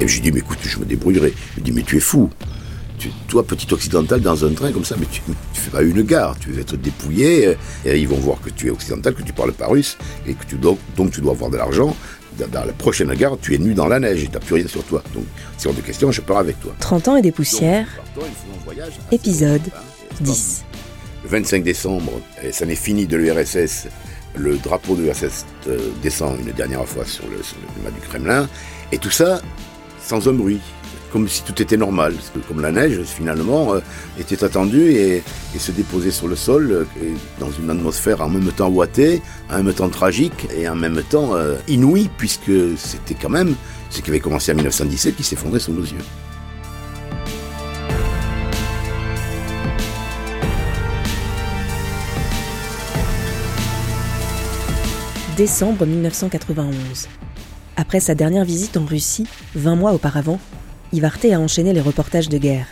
Et je lui dis, mais écoute, je me débrouillerai. Il me dit, mais tu es fou. toi, petit occidental dans un train comme ça, mais tu, ne fais pas une gare, tu veux être dépouillé, euh, et ils vont voir que tu es occidental, que tu parles pas russe, et que tu dois, donc tu dois avoir de l'argent. Dans la prochaine gare, tu es nu dans la neige et tu n'as plus rien sur toi. Donc, si on de questions, je pars avec toi. 30 ans et des poussières. épisode 10. Le 25 décembre, et ça n'est fini de l'URSS, le drapeau de l'URSS euh, descend une dernière fois sur le, sur le mât du Kremlin, et tout ça sans un bruit, comme si tout était normal, comme la neige finalement euh, était attendue et, se déposait sur le sol euh, dans une atmosphère en même temps ouatée, en même temps tragique et en même temps euh, inouïe, puisque c'était quand même ce qui avait commencé en 1917 qui s'effondrait sous nos yeux. Décembre 1991. Après sa dernière visite en Russie, 20 mois auparavant, Ivarte a enchaîné les reportages de guerre.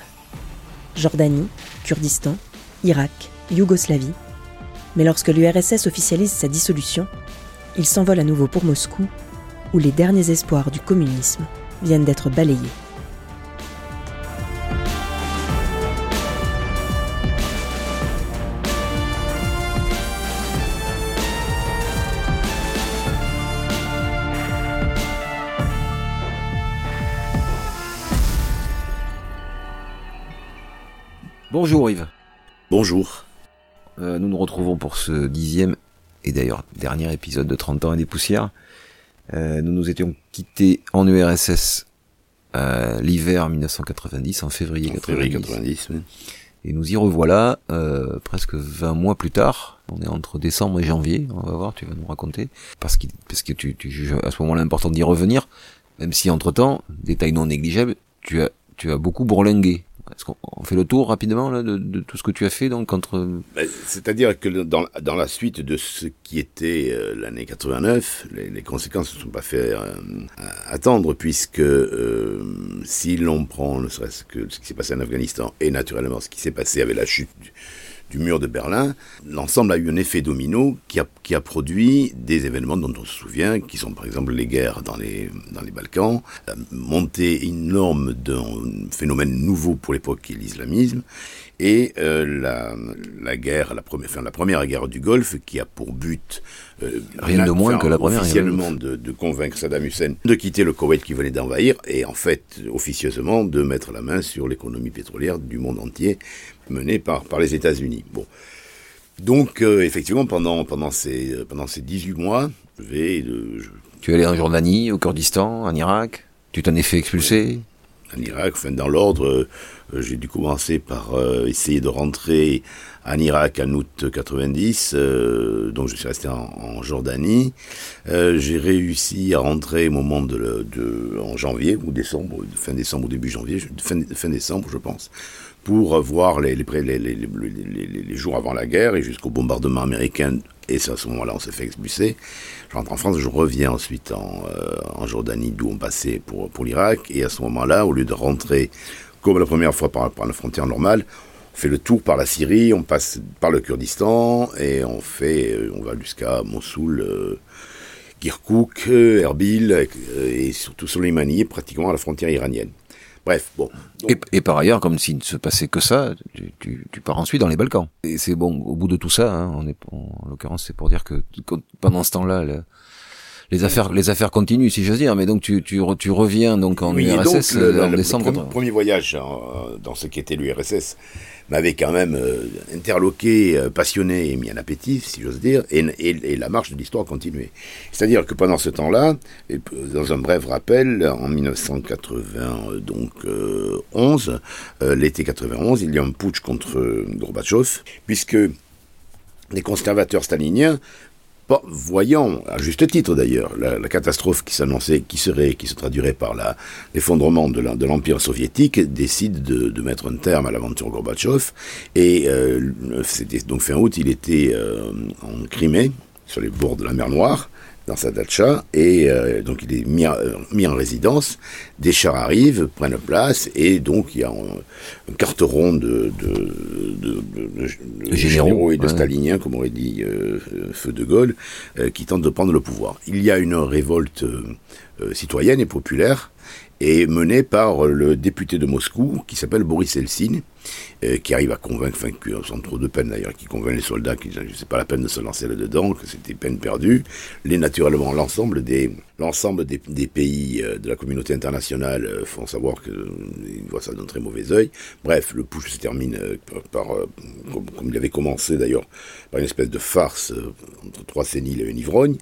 Jordanie, Kurdistan, Irak, Yougoslavie. Mais lorsque l'URSS officialise sa dissolution, il s'envole à nouveau pour Moscou, où les derniers espoirs du communisme viennent d'être balayés. Bonjour Yves. Bonjour. Euh, nous nous retrouvons pour ce dixième et d'ailleurs dernier épisode de 30 ans et des poussières. Euh, nous nous étions quittés en URSS euh, l'hiver 1990, en février, en février 90. Et nous y revoilà presque 20 mois plus tard. On est entre décembre et janvier. On va voir, tu vas nous raconter. Parce que, parce que tu, tu juges à ce moment-là important d'y revenir. Même si entre-temps, détail non négligeable, tu as, tu as beaucoup bourlingué est-ce qu'on fait le tour rapidement là, de, tout ce que tu as fait donc ben, C'est-à-dire que dans, dans, la suite de ce qui était euh, l'année 89, les, les, conséquences ne sont pas fait euh, attendre puisque euh, si l'on prend ne serait-ce que ce qui s'est passé en Afghanistan et naturellement ce qui s'est passé avec la chute du mur de Berlin, l'ensemble a eu un effet domino qui a, qui a produit des événements dont on se souvient, qui sont par exemple les guerres dans les, dans les Balkans, la montée énorme d'un phénomène nouveau pour l'époque qui est l'islamisme, et euh, la, la, guerre, la première, enfin, la première guerre du Golfe, qui a pour but euh, rien de moins que la première officiellement de, de, convaincre Saddam Hussein de quitter le Koweït qui venait d'envahir, et en fait officieusement de mettre la main sur l'économie pétrolière du monde entier, menée par par les États-Unis. Bon. Donc, euh, effectivement, pendant, pendant, ces, euh, pendant ces 18 mois, je vais... Tu es allé en Jordanie, au Kurdistan, en Irak? Tu t'en es fait expulser? En Irak, enfin, dans l'ordre, euh, j'ai dû commencer par euh, essayer de rentrer en Irak en août 90, euh, donc je suis resté en, Jordanie. j'ai réussi à rentrer au moment de, de, en janvier ou décembre, fin décembre ou début janvier, fin, fin décembre je pense, pour voir les, jours avant la guerre et jusqu'au bombardement américain. Et à ce moment-là on s'est fait expulser. Je rentre en France, je reviens ensuite en, en Jordanie d'où on passait pour, l'Irak. Et à ce moment-là, au lieu de rentrer comme la première fois par, la frontière normale, on fait le tour par la Syrie, on passe par le Kurdistan et on fait, euh, on va jusqu'à Mossoul, euh, Kirkuk, Erbil euh, et surtout Soleimani, pratiquement à la frontière iranienne. Bref, bon. Et, par ailleurs, comme s'il ne se passait que ça, tu, pars ensuite dans les Balkans. Et c'est bon, au bout de tout ça, hein, on est, en l'occurrence, c'est pour dire que pendant ce temps-là, les affaires les affaires continuent si j'ose dire mais donc tu tu, tu reviens donc en URSS euh, en décembre le, premier voyage euh, dans ce qui était l'URSS m'avait quand même euh, interloqué passionné et mis en appétit si j'ose dire et, et, la marche de l'histoire continuait. C'est-à-dire que pendant ce temps-là dans un bref rappel en 1980 donc 11 l'été 91 il y a un putsch contre Gorbatchev puisque les conservateurs staliniens voyant, à juste titre d'ailleurs, la, catastrophe qui s'annonçait, qui serait, qui se traduirait par l'effondrement de l'Empire soviétique, décide de, mettre un terme à l'aventure Gorbatchev. Et euh, c'était donc fin août, il était euh, en Crimée, sur les bords de la mer Noire, dans sa datcha, et euh, donc il est mis, mis, en résidence. Des chars arrivent, prennent place, et donc il y a un, carteron de, de, de, de généraux, et de staliniens, comme aurait dit euh, Feu de Gaulle, euh, qui tentent de prendre le pouvoir. Il y a une révolte citoyenne et populaire, est menée par le député de Moscou qui s'appelle Boris Eltsine, euh, qui arrive à convaincre, enfin, sans trop de peine d'ailleurs, qui convainc les soldats que c'est pas la peine de se lancer là-dedans, que c'était peine perdue. Les, naturellement, l'ensemble des, des, pays euh, de la communauté internationale euh, font savoir qu'ils voient ça d'un très mauvais œil. Bref, le push se termine par, comme, il avait commencé d'ailleurs, par une espèce de farce entre trois séniles et un ivrogne.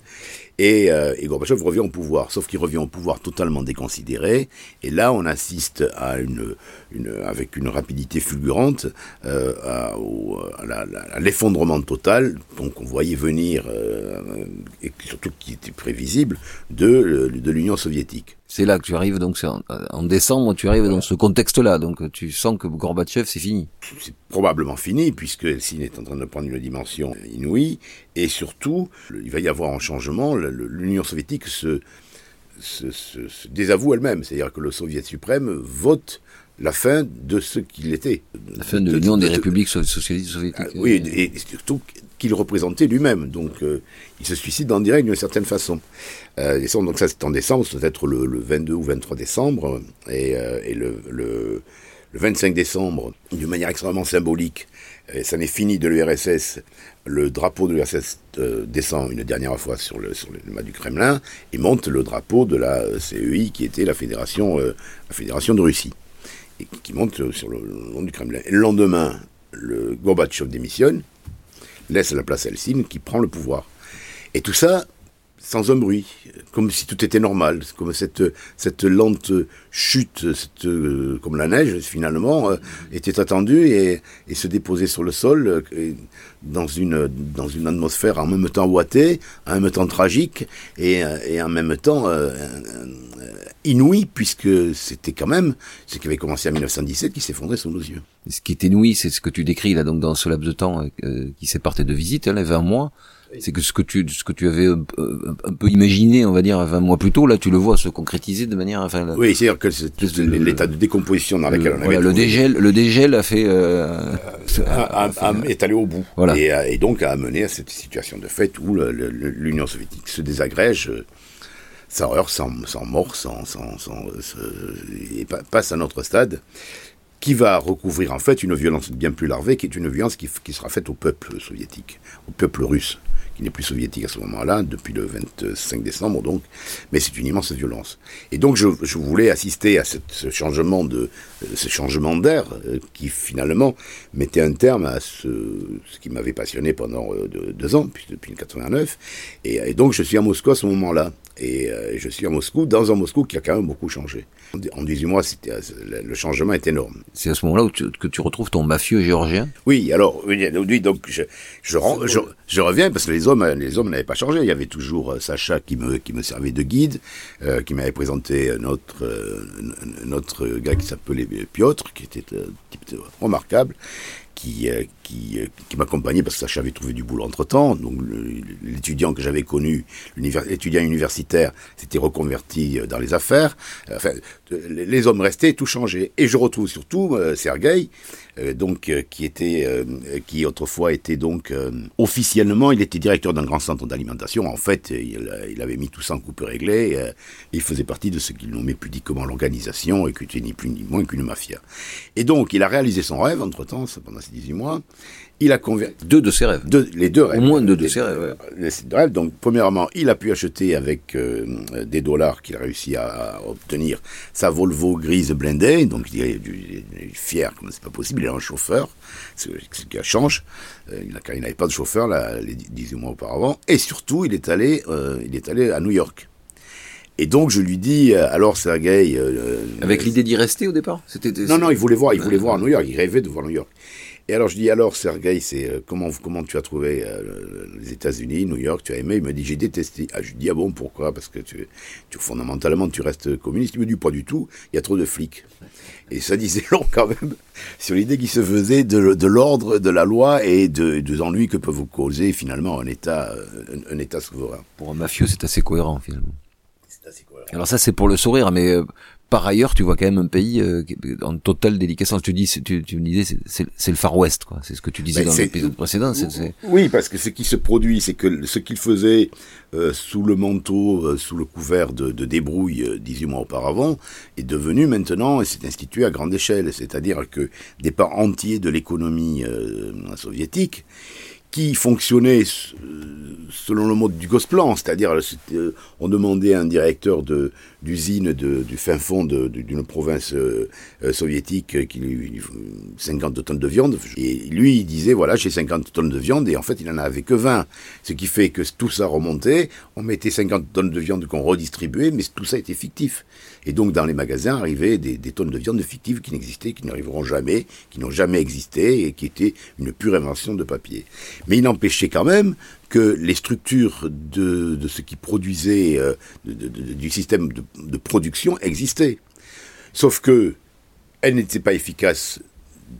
Et, euh, et revient au pouvoir, sauf qu'il revient au pouvoir totalement déconsidéré. Et là, on assiste à une, une avec une rapidité fulgurante euh, à, l'effondrement total, donc on voyait venir, euh, et surtout qui était prévisible, de, de l'Union soviétique. C'est là que tu arrives, donc en, en décembre, tu arrives dans ce contexte-là, donc tu sens que Gorbatchev, c'est fini. C'est probablement fini, puisque Eltsine est en train de prendre une dimension inouïe, et surtout, il va y avoir un changement, l'Union soviétique se, se, se, désavoue elle-même, c'est-à-dire que le Soviet suprême vote la fin de ce qu'il était. La fin de, l'Union des républiques socialistes soviétiques. Ah, oui, et, surtout qu'il représentait lui-même. Donc, euh, il se suicide en direct d'une certaine façon. Euh, donc ça, c'est en décembre, ça doit être le, 22 ou 23 décembre. Et, euh, le, le, 25 décembre, d'une manière extrêmement symbolique, ça n'est fini de l'URSS, le drapeau de l'URSS descend une dernière fois sur le, sur le mât du Kremlin et monte le drapeau de la CEI, qui était la fédération, la fédération de Russie et qui monte sur le long du Kremlin. Le lendemain, le Gorbatchev démissionne, laisse la place à Helsinki, qui prend le pouvoir. Et tout ça sans un bruit, comme si tout était normal, comme cette, cette lente chute, cette, euh, comme la neige finalement, euh, était attendue et, et, se déposait sur le sol euh, dans, une, dans une atmosphère en même temps ouatée, en même temps tragique et, et en même temps inouïe, puisque c'était quand même ce qui avait commencé en 1917 qui s'effondrait sous nos yeux. Ce qui est inouï, c'est ce que tu décris là, donc dans ce laps de temps qui s'est parté de visite, hein, les 20 mois, c'est que ce que tu ce que tu avais un, peu imaginé, on va dire, 20 mois plus tôt, là, tu le vois se concrétiser de manière. Enfin, oui, c'est-à-dire que l'état de décomposition dans lequel on avait. le dégel, le dégel a fait. Euh, est allé au bout. Voilà. Et, et, donc a amené à cette situation de fait où l'Union soviétique se désagrège euh, sans heurts, sans, sans mort, sans, sans, sans et passe à notre stade qui va recouvrir en fait une violence bien plus larvée, qui est une violence qui, qui sera faite au peuple soviétique, au peuple russe qui n'est plus soviétique à ce moment-là, depuis le 25 décembre donc, mais c'est une immense violence. Et donc je, je voulais assister à cette, ce changement de euh, ce changement d'air euh, qui finalement mettait un terme à ce, ce qui m'avait passionné pendant euh, deux, ans, puis depuis 89, et, et, donc je suis à Moscou à ce moment-là. Et je suis à Moscou, dans un Moscou qui a quand même beaucoup changé. En 18 mois, le changement est énorme. C'est à ce moment-là que tu retrouves ton mafieux géorgien? Oui, alors, oui, donc je, je, je, je reviens parce que les hommes, les hommes n'avaient pas changé. Il y avait toujours euh, Sacha qui me, servait de guide, euh, qui m'avait présenté notre, euh, notre gars qui s'appelait Piotr, qui était un type remarquable, qui, qui, qui m'accompagnait parce que Sacha avait trouvé du boulot entre-temps. Donc l'étudiant que j'avais connu, l'étudiant universitaire, s'était reconverti dans les affaires. Enfin, les hommes restaient, tout changeait. Et je retrouve surtout Sergueï, euh, donc euh, qui était, euh, qui autrefois était donc officiellement, il était directeur d'un grand centre d'alimentation. En fait, il, avait mis tout ça en coupe réglée. il faisait partie de ce qu'il nommait pudiquement l'organisation et qui était ni plus ni moins qu'une mafia. Et donc, il a réalisé son rêve entre temps, pendant ces 18 mois. Il a converti deux de ses rêves. Deux, les deux rêves. Au moins deux de ses rêves. rêves. Donc, premièrement, il a pu acheter avec euh, des dollars qu'il a réussi à, obtenir sa Volvo grise blindée. Donc, il est, fier, comme c'est pas possible. Il a un chauffeur, ce, qui change. Euh, il n'avait pas de chauffeur là, les 18 mois auparavant. Et surtout, il est allé, euh, il est allé à New York. Et donc je lui dis, alors Sergei... Avec l'idée d'y rester au départ Non, non, il voulait voir, il voulait voir New York, il rêvait de voir New York. Et alors je dis alors Sergei, c'est euh, comment comment tu as trouvé euh, les États-Unis, New York, tu as aimé? Il me dit j'ai détesté. Ah je dis ah bon pourquoi? Parce que tu, tu fondamentalement tu restes communiste. Il me dit pas du tout. Il y a trop de flics. Et ça disait long quand même sur l'idée qui se faisait de, de l'ordre, de la loi et de, des ennuis que peut vous causer finalement un État un, un État souverain. Pour un mafieux c'est assez cohérent finalement. Alors ça c'est pour le sourire, mais euh, par ailleurs, tu vois quand même un pays euh, en totale déliquescence. Tu dis, tu, tu me disais, c'est le Far West, quoi. C'est ce que tu disais Ben, dans l'épisode précédent. Oui, parce que ce qui se produit, c'est que ce qu'il faisait euh, sous le manteau, euh, sous le couvert de, de débrouille euh, 18 mois auparavant, est devenu maintenant et s'est institué à grande échelle. C'est-à-dire que des pans entiers de l'économie euh, soviétique qui fonctionnaient euh, selon le mode du Gosplan, c'est-à-dire euh, euh, on demandait à un directeur d'usine du fin fond d'une province soviétique qui lui il faut 50 tonnes de viande. Et lui il disait voilà j'ai 50 tonnes de viande et en fait il en avait que 20 ce qui fait que tout ça remontait. On mettait 50 tonnes de viande qu'on redistribuait mais tout ça était fictif et donc dans les magasins arrivaient des, tonnes de viande fictives qui n'existaient qui n'arriveront jamais qui n'ont jamais existé et qui étaient une pure invention de papier mais il n'empêchait quand même que les structures de, ce qui produisait euh, du système de, production existaient. Sauf que elles n'étaient pas efficaces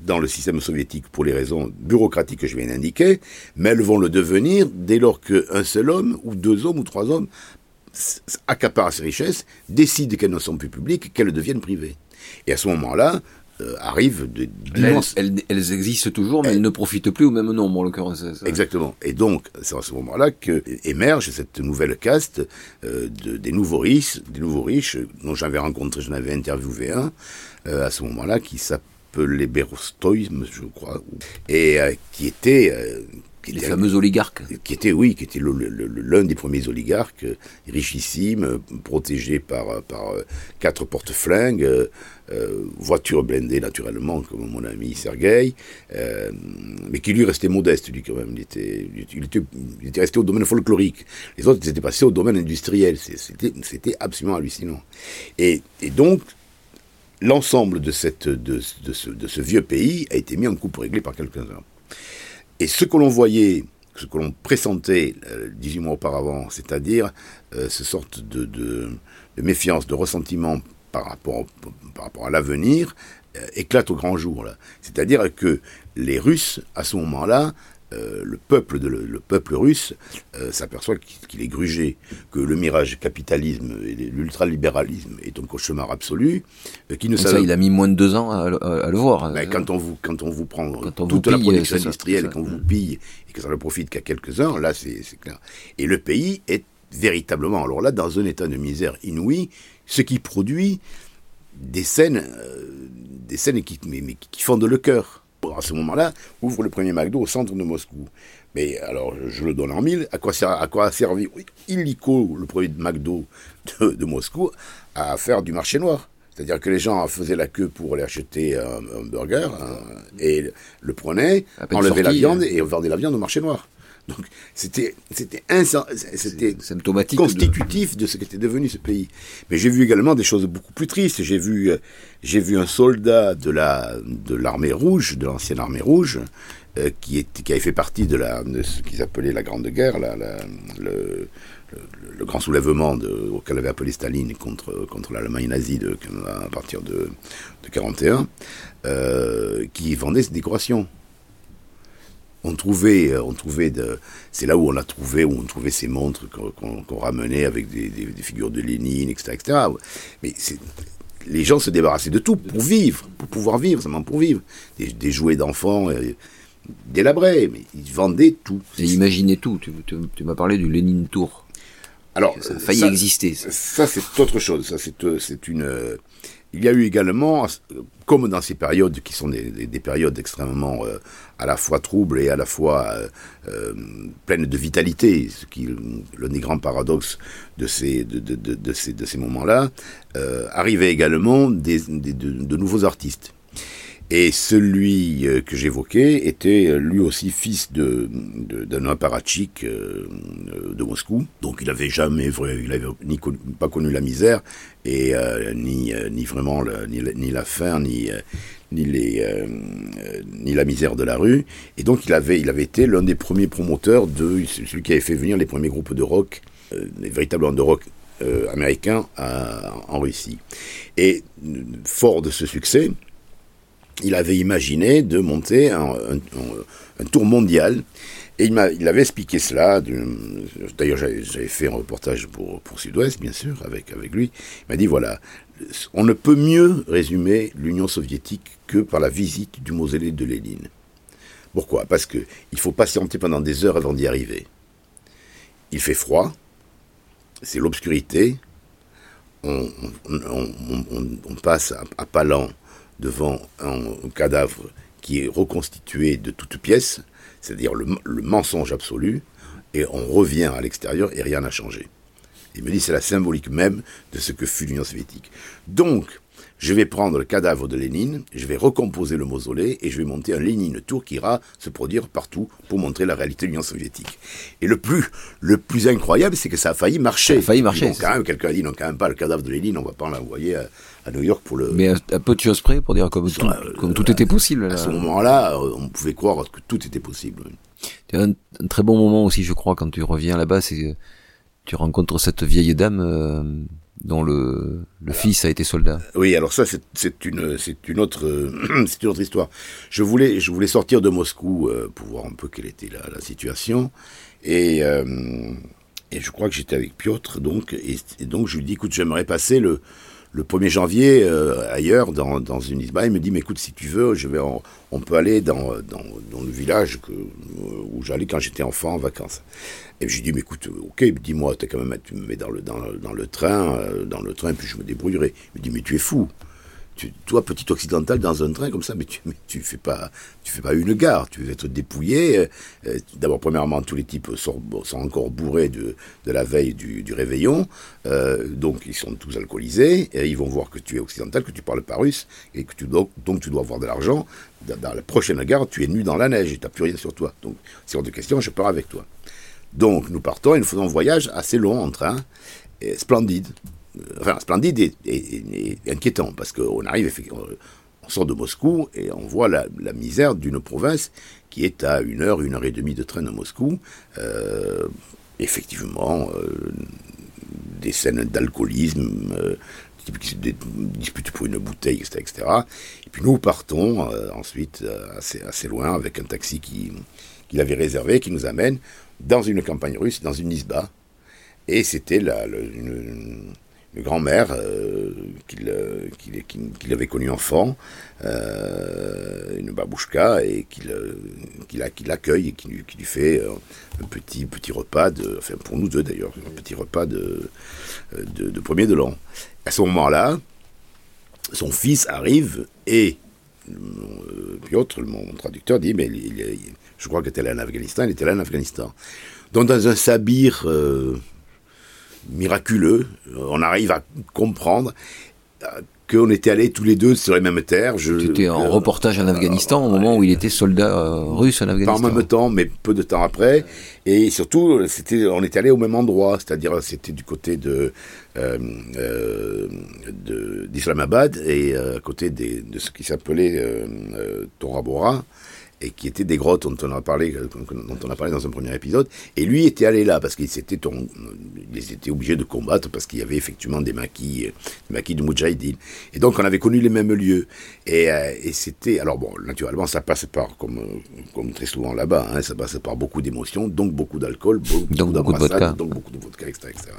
dans le système soviétique pour les raisons bureaucratiques que je viens d'indiquer, mais elles vont le devenir dès lors qu'un seul homme, ou deux hommes, ou trois hommes, accaparent ces richesses, décident qu'elles ne sont plus publiques, qu'elles deviennent privées. Et à ce moment-là, euh, arrivent de- Elles, d'immenses... elles, elles existent toujours, mais elles ne profitent plus au même nombre, en l'occurrence. ça. Exactement. Et donc, c'est à ce moment-là que émerge cette nouvelle caste euh, de, des nouveaux riches, des nouveaux riches dont j'avais rencontré, j'en avais interviewé un euh, à ce moment-là qui s'appelait Berostoy, je crois, et euh, qui était euh, qui Les était- fameux oligarques. qui était, oui, qui était l'un des premiers oligarques, richissime, protégé par, par euh, quatre porte-flingues, euh, euh, voiture blindée naturellement, comme mon ami Sergueï, euh, mais qui lui restait modeste, lui quand même. Il était, il était, il était resté au domaine folklorique. Les autres ils étaient passés au domaine industriel. C'était c'était absolument hallucinant. Et, et donc, l'ensemble de, cette, de, de ce, de ce vieux pays a été mis en coupe réglée par quelques-uns. Et ce que l'on voyait, ce que l'on pressentait euh, 18 mois auparavant, c'est-à-dire euh, ce sorte de, méfiance, de ressentiment par rapport, par rapport à l'avenir, euh, éclate au grand jour. C'est-à-dire que les Russes, à ce moment-là, euh, le peuple de le, le peuple russe euh, s'aperçoit qu'il est grugé, que le mirage capitalisme et l'ultralibéralisme est un cauchemar absolu, euh, qui ne ça, il a mis moins de deux ans à, le- à le voir. ben, quand on vous quand on vous prend on toute vous la pille, production industrielle, qu'on vous pille et que ça ne profite qu'à quelques-uns, là c'est clair. Et le pays est véritablement, alors là, dans un état de misère inouïe, ce qui produit des scènes, des scènes qui, mais, mais qui fondent le cœur. À ce moment-là, ouvre le premier McDo au centre de Moscou. Mais alors, je le donne en mille. À quoi, ser- à quoi a servi illico le premier McDo de, de Moscou à faire du marché noir? C'est-à-dire que les gens faisaient la queue pour aller acheter un, burger un- et le prenaient, enlevaient la viande euh. et vendaient la viande au marché noir. Donc c'était c'était symptomatique. constitutif de ce qu'était devenu ce pays. Mais j'ai vu également des choses beaucoup plus tristes. J'ai vu, euh, j'ai vu un soldat de la de l'armée rouge, de l'ancienne armée rouge, euh, qui était, qui avait fait partie de la de ce qu'ils appelaient la Grande Guerre, la, la- le, le, le grand soulèvement de, auquel avait appelé Staline contre contre l'Allemagne nazie de, à partir de de 41, euh, qui vendait ses décorations on trouvait, euh, on trouvait de, c'est là où on a trouvé, où on trouvait ces montres qu'on qu'on- qu'on ramenait avec des, des- des figures de Lénine, etc., etc. Mais c'est- les gens se débarrassaient de tout pour vivre, pour pouvoir vivre, seulement pour vivre. Des, des jouets d'enfants euh, délabrés, mais ils vendaient tout. Et imaginez tout. Tu, tu- tu m'as parlé du Lénine Tour. Alors, Ça a failli ça- exister. ça. Ça, c'est autre chose. Ça, c'est, euh, c'est une. Il y a eu également, comme dans ces périodes qui sont des, des- des périodes extrêmement euh, à la fois troubles et à la fois euh, euh, pleines de vitalité, ce qui est l'un des grands paradoxes de ces, moments-là, arrivaient également de nouveaux artistes. Et celui euh, que j'évoquais était euh, lui aussi fils d'un apparatchik euh, de Moscou. Donc il avait jamais il avait connu- pas connu la misère et ni vraiment ni, la- faim ni ni la misère de la rue. Et donc il avait il avait été l'un des premiers promoteurs de celui qui avait fait venir les premiers groupes de rock, les véritables de rock américains en Russie. Et fort de ce succès, il avait imaginé de monter un, tour mondial Et il il avait expliqué cela. D'ailleurs, j'avais, fait un reportage pour, pour Sud-Ouest, bien sûr, avec, lui. Il m'a dit voilà, on ne peut mieux résumer l'Union soviétique que par la visite du mausolée de Lénine. Pourquoi? Parce que il faut patienter pendant des heures avant d'y arriver. Il fait froid, c'est l'obscurité. On, passe à, pas lent devant un, cadavre qui est reconstitué de toutes pièces, c'est-à-dire le, mensonge absolu, et on revient à l'extérieur et rien n'a changé. Il me dit c'est la symbolique même de ce que fut l'Union soviétique. Donc, je vais prendre le cadavre de Lénine, je vais recomposer le mausolée et je vais monter un Lénine Tour qui ira se produire partout pour montrer la réalité de l'Union soviétique. Et le plus, le plus incroyable, c'est que ça a failli marcher. Ça a failli marcher. quand même, quelqu'un a dit non, quand même pas le cadavre de Lénine, on va pas l'envoyer à, à, New York pour le. Mais un, peu de choses près pour dire comme, tout, euh, comme tout était possible. À ce moment-là, on pouvait croire que tout était possible. Un, un très bon moment aussi, je crois, quand tu reviens là-bas, c'est tu rencontres cette vieille dame. Euh, dont le, fils a été soldat. Oui, alors ça c'est une c'est une autre histoire. Je voulais sortir de Moscou euh, pour voir un peu quelle était la, situation et euh, et je crois que j'étais avec Piotr donc et, donc je lui dis écoute j'aimerais passer le le 1er janvier euh, ailleurs dans, une isba il me dit mais écoute si tu veux je vais on peut aller dans, le village que, où j'allais quand j'étais enfant en vacances et je lui dis, mais écoute, ok, dis-moi, quand même, tu me mets dans le, dans, dans le train, euh, dans le train, puis je me débrouillerai. Il me dit, mais tu es fou. Tu, toi, petit occidental, dans un train comme ça, mais tu, tu fais pas, fais pas une gare. Tu veux être dépouillé. Euh, euh, d'abord, premièrement, tous les types sont, encore bourrés de, de la veille du, du réveillon, donc ils sont tous alcoolisés. Et ils vont voir que tu es occidental, que tu parles pas russe, et que tu donc tu dois avoir de l'argent. Dans, la prochaine gare, tu es nu dans la neige et tu n'as plus rien sur toi. Donc, c'est hors de question, je pars avec toi. Donc nous partons et nous faisons un voyage assez long en train, splendide. Euh, enfin, splendide et, inquiétant, parce qu'on arrive, on sort de Moscou et on voit la, misère d'une province qui est à une heure, une heure et demie de train de Moscou. Euh, effectivement, euh, des scènes d'alcoolisme, qui se disputent pour une bouteille, etc., etc. Et puis nous partons ensuite assez, assez loin avec un taxi qui, qu'il avait réservé, qui nous amène dans une campagne russe, dans une isba. Et c'était la, une, grand-mère euh, euh, qu'il avait connue enfant, euh, une babouchka, et qu'il l'accueille et qui lui, lui fait un petit, petit repas, de, enfin pour nous deux d'ailleurs, un petit repas de, premier de l'an. À ce moment-là, son fils arrive et Piotr, mon traducteur, dit, mais je crois qu'il était là en Afghanistan, il était là en Afghanistan. Donc dans un sabir miraculeux, on arrive à comprendre euh, qu'on était allés tous les deux sur les mêmes terres. Je, tu étais en euh, reportage en Afghanistan au moment où il était soldat russe en Afghanistan. Pas en même temps, mais peu de temps après. Et surtout, c'était, on était allés au même endroit, c'est-à-dire c'était du côté de, d'Islamabad et à côté de ce qui s'appelait Tora Bora et qui étaient des grottes dont on a parlé, euh, dont on a parlé dans un premier épisode. Et lui était allé là parce qu'il s'était, ils étaient obligés de combattre parce qu'il y avait effectivement des maquis, des maquis de Mujahideen. Et donc on avait connu les mêmes lieux. Et, euh, et c'était, alors bon, naturellement ça passe par, comme, comme très souvent là-bas, hein, ça passe par beaucoup d'émotions, donc beaucoup d'alcool, beaucoup, donc beaucoup de vodka, donc beaucoup de vodka, etc., etc.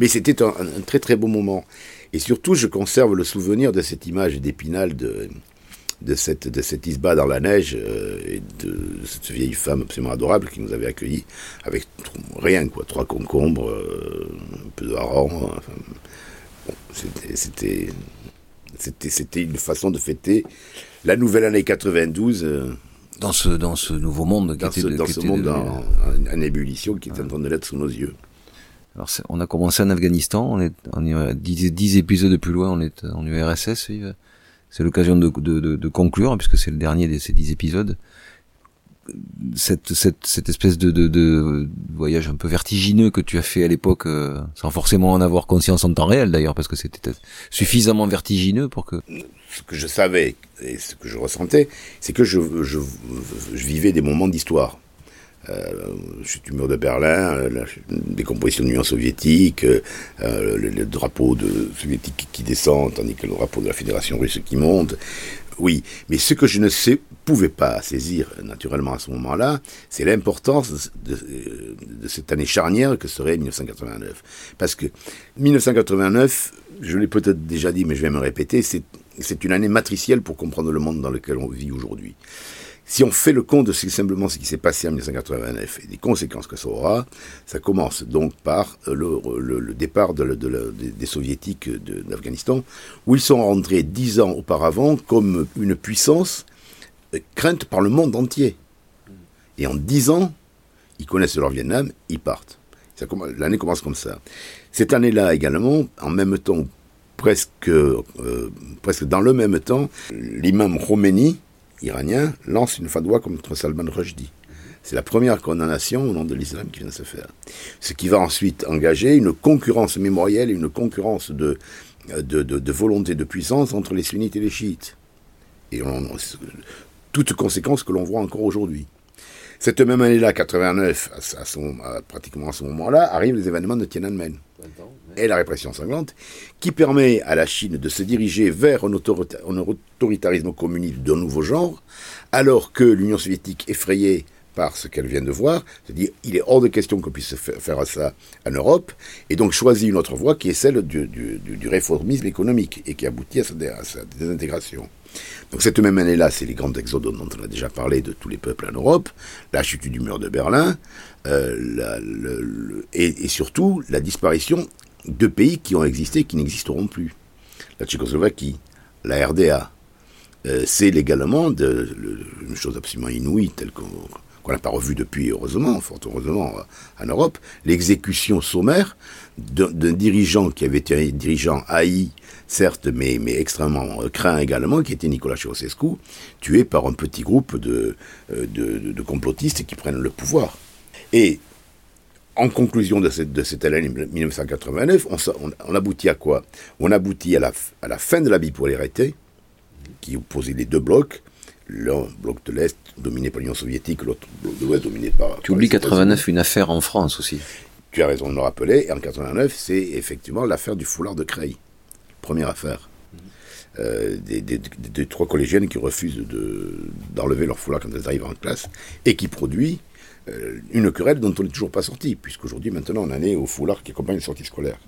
Mais c'était un, un, très très beau moment. Et surtout, je conserve le souvenir de cette image d'Épinal de de cette, de cette isba dans la neige euh, et de cette vieille femme absolument adorable qui nous avait accueillis avec rien, quoi, trois concombres, euh, un peu de hareng. c'était, c'était, c'était une façon de fêter la nouvelle année 92. Euh, dans ce, dans ce nouveau monde qui dans était ce, dans ce monde en, en, ébullition qui est en train de l'être sous nos yeux. Alors on a commencé en Afghanistan, on est, on est 10, épisodes plus loin, on est en URSS c'est l'occasion de, de, de, conclure, puisque c'est le dernier de ces dix épisodes. Cette, espèce de, de, de, voyage un peu vertigineux que tu as fait à l'époque, euh, sans forcément en avoir conscience en temps réel d'ailleurs, parce que c'était suffisamment vertigineux pour que... Ce que je savais et ce que je ressentais, c'est que je, vivais des moments d'histoire chute du mur de Berlin, euh, la décomposition de l'Union soviétique, euh, le, drapeau de, soviétique qui descend, tandis que le drapeau de la Fédération russe qui monte. Oui, mais ce que je ne sais pouvait pas saisir naturellement à ce moment-là, c'est l'importance de, cette année charnière que serait 1989. Parce que 1989, je l'ai peut-être déjà dit, mais je vais me répéter, c'est une année matricielle pour comprendre le monde dans lequel on vit aujourd'hui. Si on fait le compte de simplement ce qui s'est passé en 1989 et des conséquences que ça aura, ça commence donc par euh, le, départ de, des soviétiques d'Afghanistan, où ils sont rentrés dix ans auparavant comme une puissance euh, crainte par le monde entier. Et en dix ans, ils connaissent leur Vietnam, ils partent. L'année commence comme ça. Cette année-là également, en même temps, presque, euh, presque dans le même temps, l'imam Khomeini, iranien lance une fatwa contre Salman Rushdie. C'est la première condamnation au nom de l'islam qui vient de se faire. Ce qui va ensuite engager une concurrence mémorielle et une concurrence de, de, de, volonté de puissance entre les sunnites et les chiites. Et on, toutes conséquences que l'on voit encore aujourd'hui. Cette même année-là, 89, à, son, pratiquement à ce moment-là, arrivent les événements de Tiananmen et la répression sanglante, qui permet à la Chine de se diriger vers un, autoritarisme communiste de nouveau genre, alors que l'Union soviétique, effrayée par ce qu'elle vient de voir, se dit il est hors de question qu'on puisse faire ça en Europe, et donc choisit une autre voie qui est celle du, réformisme économique, et qui aboutit à sa, désintégration. Donc cette même année-là, c'est les grands exodes dont on a déjà parlé de tous les peuples en Europe, la chute du mur de Berlin, euh, et, surtout la disparition deux pays qui ont existé et qui n'existeront plus. La Tchécoslovaquie, la RDA. Euh, c'est légalement de, une chose absolument inouïe, telle qu'on n'a pas revue depuis, heureusement, fort heureusement, euh, en Europe, l'exécution sommaire d'un dirigeant qui avait été un dirigeant haï, certes, mais, mais extrêmement euh, craint également, qui était Nicolas Ceausescu, tué par un petit groupe de, de, complotistes qui prennent le pouvoir. Et en conclusion de cette, de cette année 1989, on, aboutit à quoi? On aboutit à la, à la fin de la bipolarité, qui opposait les deux blocs, l'un bloc de l'Est dominé par l'Union soviétique, l'autre bloc de l'Ouest dominé par... Tu oublies 89, une affaire en France aussi. Tu as raison de me rappeler, et en 89, c'est effectivement l'affaire du foulard de Creil, première affaire. Euh, des, trois collégiennes qui refusent d'enlever leur foulard quand elles arrivent en classe, et qui produit euh, une querelle dont on n'est toujours pas sorti, puisqu'aujourd'hui, maintenant, on en est au foulard qui accompagne les sorties scolaires.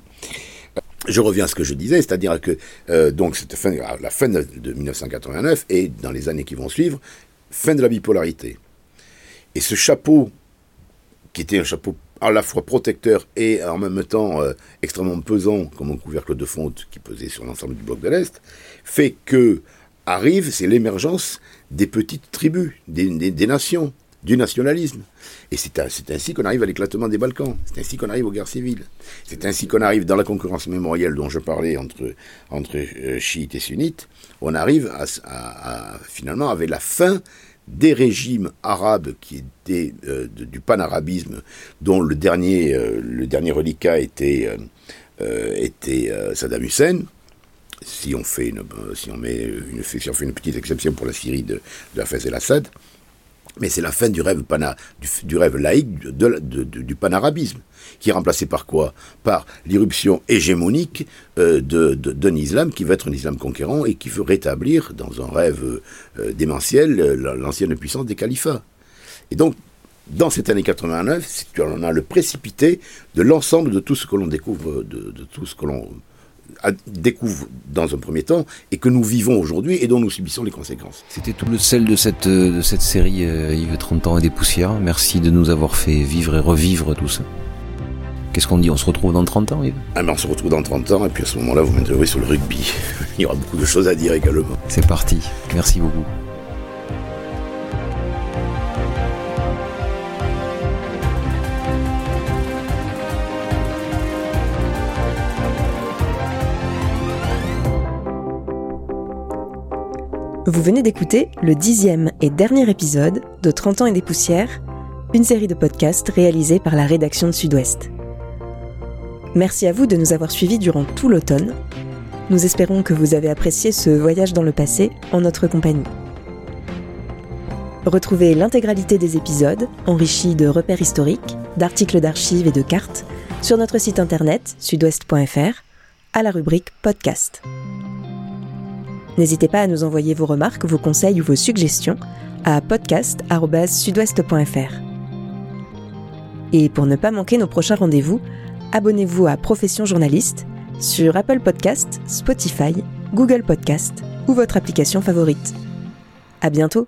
Euh, je reviens à ce que je disais, c'est-à-dire que euh, donc cette fin, la fin de, 1989 et dans les années qui vont suivre, fin de la bipolarité. Et ce chapeau, qui était un chapeau à la fois protecteur et en même temps extrêmement pesant, comme un couvercle de fonte qui pesait sur l'ensemble du bloc de l'Est, fait que arrive, c'est l'émergence des petites tribus, des nations, du nationalisme. Et c'est ainsi qu'on arrive à l'éclatement des Balkans, c'est ainsi qu'on arrive aux guerres civiles, c'est ainsi qu'on arrive dans la concurrence mémorielle dont je parlais entre, euh, chiites et sunnites, on arrive à, finalement avec la fin des régimes arabes qui étaient euh, du panarabisme, dont le dernier, euh, le dernier reliquat était, était Saddam Hussein, si on fait une, si on fait une petite exception pour la Syrie de, de Hafez el-Assad, mais c'est la fin du rêve, du, rêve laïque du panarabisme, qui est remplacé par quoi? Par l'irruption hégémonique euh, d'un islam qui va être un islam conquérant et qui veut rétablir, dans un rêve euh, démentiel, l'ancienne puissance des califats. Et donc, dans cette année 89, on a le précipité de l'ensemble de tout ce que l'on découvre, de tout ce que l'on découvre dans un premier temps et que nous vivons aujourd'hui et dont nous subissons les conséquences. C'était tout le sel de cette, de cette série euh, Yves 30 ans et des poussières. Merci de nous avoir fait vivre et revivre tout ça. Qu'est-ce qu'on dit? On se retrouve dans 30 ans, Yves? Ah ben On se retrouve dans 30 ans et puis à ce moment-là, vous m'interrogez sur le rugby. Il y aura beaucoup de choses à dire également. C'est parti. Merci beaucoup. Vous venez d'écouter le dixième et dernier épisode de 30 ans et des poussières, une série de podcasts réalisés par la rédaction de Sud-Ouest. Merci à vous de nous avoir suivis durant tout l'automne. Nous espérons que vous avez apprécié ce voyage dans le passé en notre compagnie. Retrouvez l'intégralité des épisodes, enrichis de repères historiques, d'articles d'archives et de cartes, sur notre site internet sudouest.fr à la rubrique Podcast. N'hésitez pas à nous envoyer vos remarques, vos conseils ou vos suggestions à podcast.sudouest.fr. Et pour ne pas manquer nos prochains rendez-vous, abonnez-vous à Profession Journaliste sur Apple Podcast, Spotify, Google Podcast ou votre application favorite. À bientôt!